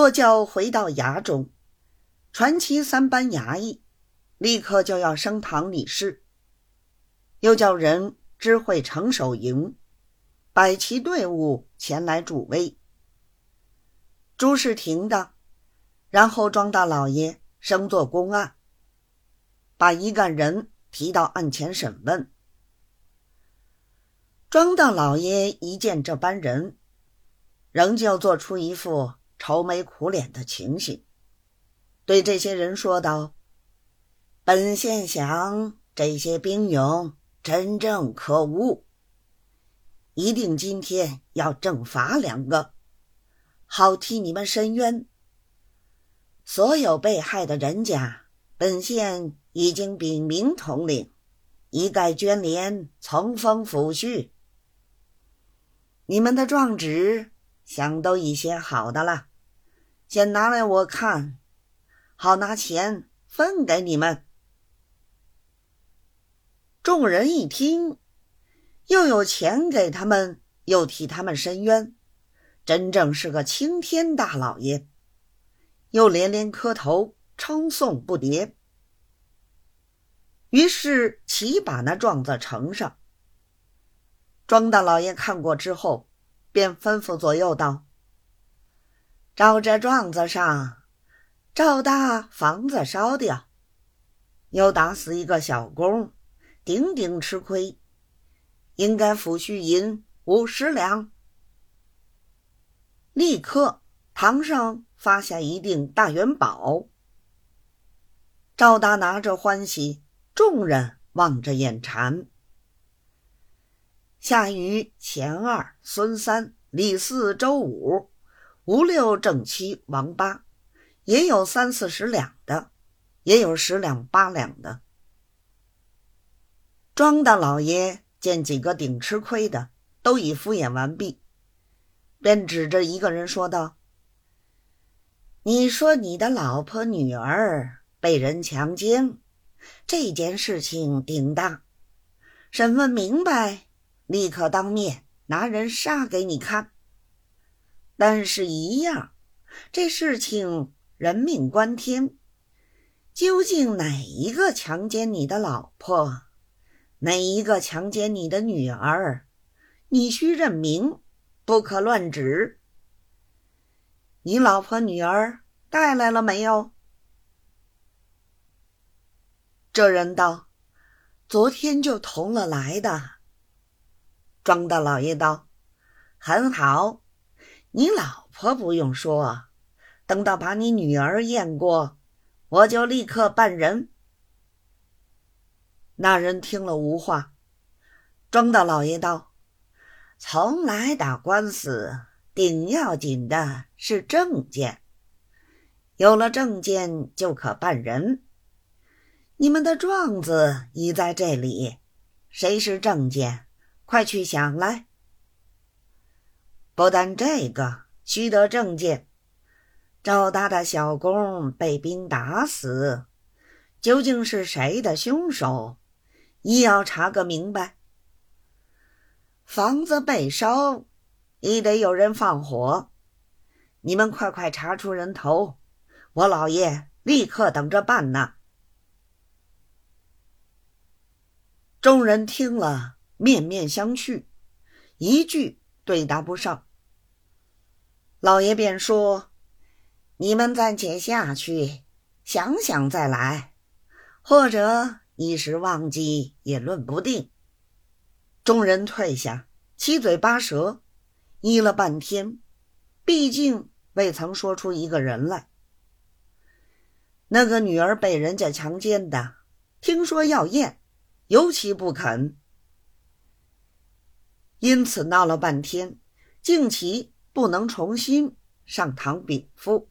坐轿回到衙中，传其三班衙役立刻就要升堂理事，又叫人知会城守营，摆齐队伍前来助威。朱世廷的，然后庄大老爷升做公案，把一干人提到案前审问。庄大老爷一见这班人，仍旧做出一副愁眉苦脸的情形，对这些人说道：“本县想这些兵勇真正可恶，一定今天要正罚两个。”好替你们伸冤。所有被害的人家，本县已经禀明统领，一概捐连，从封抚恤。你们的状纸想都已写好的了，先拿来我看，好拿钱分给你们。众人一听，又有钱给他们，又替他们伸冤。真正是个青天大老爷，又连连磕头称颂不迭。于是齐把那状子呈上。庄大老爷看过之后，便吩咐左右道：“照这状子上，赵大房子烧掉，又打死一个小工，顶顶吃亏，应该抚恤银五十两。”立刻，堂上发下一锭大元宝。赵大拿着欢喜，众人望着眼馋。下余钱二、孙三、李四、周五、吴六、正七、王八，也有三四十两的，也有十两八两的。庄大老爷见几个顶吃亏的都已敷衍完毕。便指着一个人说道：“你说你的老婆女儿被人强奸，这件事情顶大，审问明白，立刻当面拿人杀给你看。但是，一样，这事情人命关天，究竟哪一个强奸你的老婆，哪一个强奸你的女儿，你需认明。”不可乱指。你老婆女儿带来了没有？这人道：“昨天就同了来的。”庄大老爷道：“很好，你老婆不用说，等到把你女儿验过，我就立刻办人。”那人听了无话。庄大老爷道。从来打官司，顶要紧的是证件。有了证件，就可办人。你们的状子已在这里，谁是证件？快去想来。不但这个，须得证件。赵大的小工被兵打死，究竟是谁的凶手？亦要查个明白。房子被烧，亦得有人放火。你们快快查出人头，我老爷立刻等着办呢。众人听了，面面相觑，一句对答不上。老爷便说：“你们暂且下去，想想再来，或者一时忘记也论不定。”众人退下，七嘴八舌，议了半天，毕竟未曾说出一个人来。那个女儿被人家强奸的，听说要验，尤其不肯，因此闹了半天，敬其不能重新上堂禀赋。